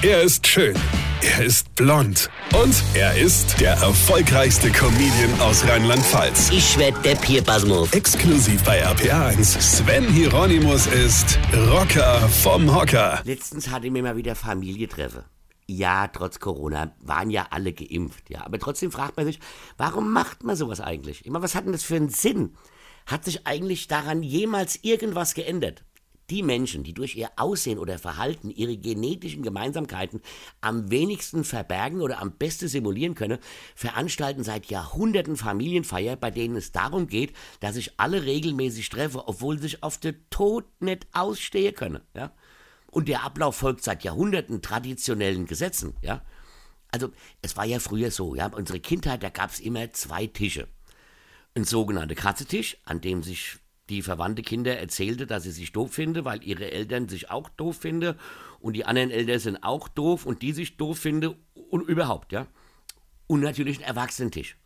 Er ist schön. Er ist blond. Und er ist der erfolgreichste Comedian aus Rheinland-Pfalz. Ich werd der Pierpasmus. Exklusiv bei RPA1. Sven Hieronymus ist Rocker vom Hocker. Letztens hatte ich mir mal wieder Familientreffen. Ja, trotz Corona waren ja alle geimpft, ja. Aber trotzdem fragt man sich, warum macht man sowas eigentlich? Ich meine, was hat denn das für einen Sinn? Hat sich eigentlich daran jemals irgendwas geändert? Die Menschen, die durch ihr Aussehen oder Verhalten ihre genetischen Gemeinsamkeiten am wenigsten verbergen oder am besten simulieren können, veranstalten seit Jahrhunderten Familienfeier, bei denen es darum geht, dass sich alle regelmäßig treffen, obwohl sich auf den Tod nicht ausstehen können. Ja? Und der Ablauf folgt seit Jahrhunderten traditionellen Gesetzen. Ja? Also es war ja früher so, ja, unsere Kindheit, da gab es immer zwei Tische. Ein sogenannter Katzetisch, an dem sich die verwandte Kinder erzählte, dass sie sich doof finde, weil ihre Eltern sich auch doof finde und die anderen Eltern sind auch doof und die sich doof finde und überhaupt, ja. Und natürlich ein Erwachsenentisch,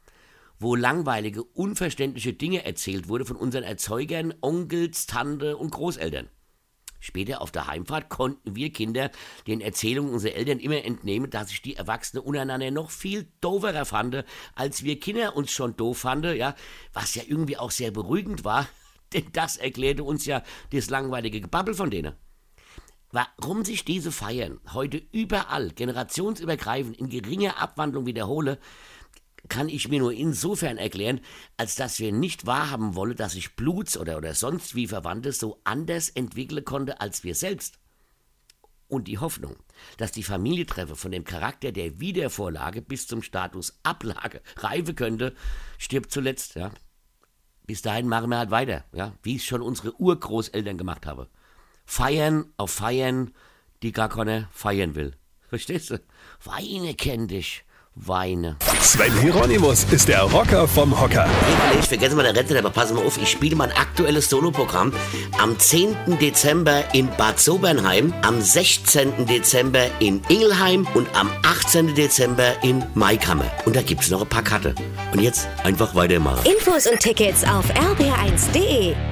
wo langweilige, unverständliche Dinge erzählt wurde von unseren Erzeugern, Onkels, Tante und Großeltern. Später auf der Heimfahrt konnten wir Kinder den Erzählungen unserer Eltern immer entnehmen, dass sich die Erwachsenen untereinander noch viel dooferer fanden, als wir Kinder uns schon doof fanden, ja, was ja irgendwie auch sehr beruhigend war, denn das erklärte uns ja das langweilige Gebabbel von denen. Warum sich diese Feiern heute überall generationsübergreifend in geringer Abwandlung wiederhole, kann ich mir nur insofern erklären, als dass wir nicht wahrhaben wollen, dass sich Bluts- oder, oder sonst wie Verwandte so anders entwickeln konnte als wir selbst. Und die Hoffnung, dass die Familientreffe von dem Charakter der Wiedervorlage bis zum Status Ablage reifen könnte, stirbt zuletzt, ja bis dahin machen wir halt weiter, ja, wie es schon unsere Urgroßeltern gemacht haben. Feiern auf Feiern, die gar keiner feiern will. Verstehst du? Weine kenn dich. Weine. Sven Hieronymus ist der Rocker vom Hocker. Ich vergesse mal der Rente, aber pass mal auf, ich spiele mein aktuelles Soloprogramm am 10. Dezember in Bad Sobernheim, am 16. Dezember in Ingelheim und am 18. Dezember in Maikammer. Und da gibt es noch ein paar Karte. Und jetzt einfach weitermachen. Infos und Tickets auf rb1.de